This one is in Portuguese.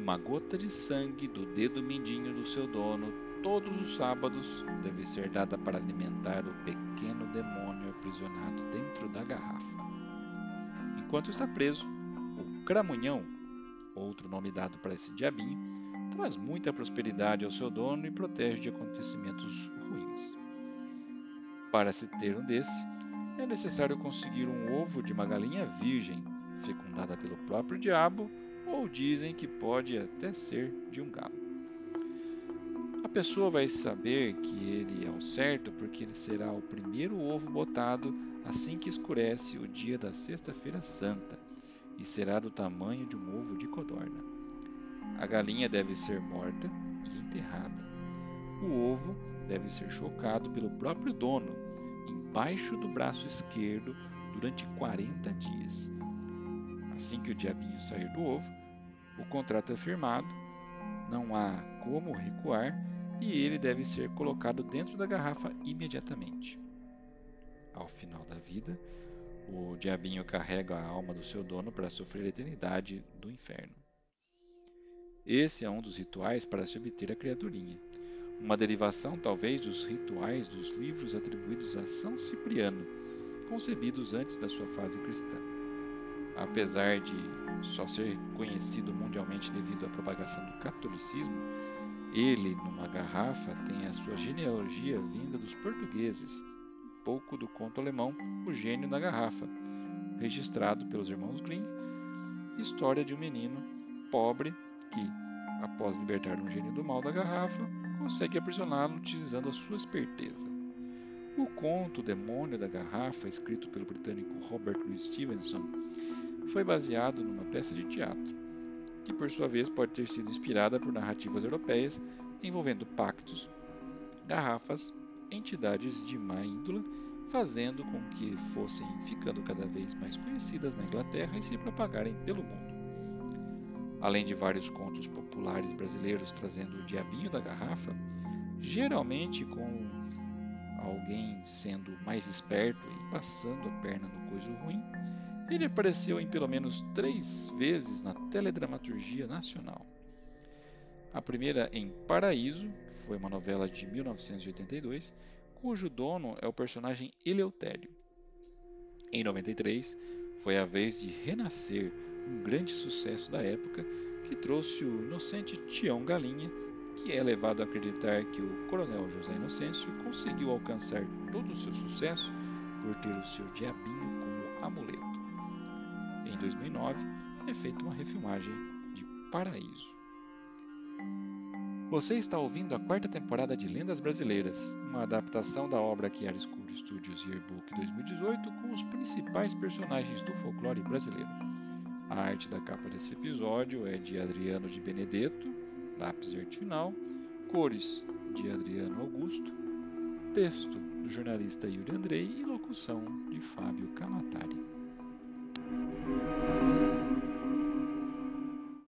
uma gota de sangue do dedo mindinho do seu dono todos os sábados deve ser dada para alimentar o pequeno demônio aprisionado dentro da garrafa. Enquanto está preso, o cramunhão, outro nome dado para esse diabinho, traz muita prosperidade ao seu dono e protege de acontecimentos ruins. Para se ter um desse, é necessário conseguir um ovo de uma galinha virgem, fecundada pelo próprio diabo, ou dizem que pode até ser de um galo. A pessoa vai saber que ele é o certo porque ele será o primeiro ovo botado assim que escurece o dia da Sexta-feira Santa e será do tamanho de um ovo de codorna. A galinha deve ser morta e enterrada. O ovo deve ser chocado pelo próprio dono, embaixo do braço esquerdo, durante 40 dias. Assim que o diabinho sair do ovo, o contrato é firmado, não há como recuar e ele deve ser colocado dentro da garrafa imediatamente. Ao final da vida, o diabinho carrega a alma do seu dono para sofrer a eternidade do inferno. Esse é um dos rituais para se obter a criaturinha, uma derivação talvez dos rituais dos livros atribuídos a São Cipriano, concebidos antes da sua fase cristã. Apesar de só ser conhecido mundialmente devido à propagação do catolicismo, ele, numa garrafa, tem a sua genealogia vinda dos portugueses, um pouco do conto alemão O Gênio na Garrafa, registrado pelos irmãos Grimm, história de um menino pobre que, após libertar um gênio do mal da garrafa, consegue aprisioná-lo utilizando a sua esperteza. O conto Demônio da Garrafa, escrito pelo britânico Robert Louis Stevenson, foi baseado numa peça de teatro, que por sua vez pode ter sido inspirada por narrativas europeias envolvendo pactos, garrafas, entidades de má índole, fazendo com que fossem ficando cada vez mais conhecidas na Inglaterra e se propagarem pelo mundo. Além de vários contos populares brasileiros trazendo o diabinho da garrafa, geralmente com alguém sendo mais esperto e passando a perna no coisa ruim, ele apareceu em pelo menos três vezes na teledramaturgia nacional. A primeira em Paraíso, que foi uma novela de 1982, cujo dono é o personagem Eleutério. Em 93, foi a vez de Renascer, um grande sucesso da época que trouxe o inocente Tião Galinha, que é levado a acreditar que o coronel José Inocêncio conseguiu alcançar todo o seu sucesso por ter o seu diabinho como amuleto. Em 2009, é feita uma refilmagem de Paraíso. Você está ouvindo a quarta temporada de Lendas Brasileiras, uma adaptação da obra Chiaroscuro Studios Yearbook 2018 com os principais personagens do folclore brasileiro. A arte da capa desse episódio é de Adriano de Benedetto, lápis arte final, cores de Adriano Augusto, texto do jornalista Yuri Andrei e locução de Fábio Camatari.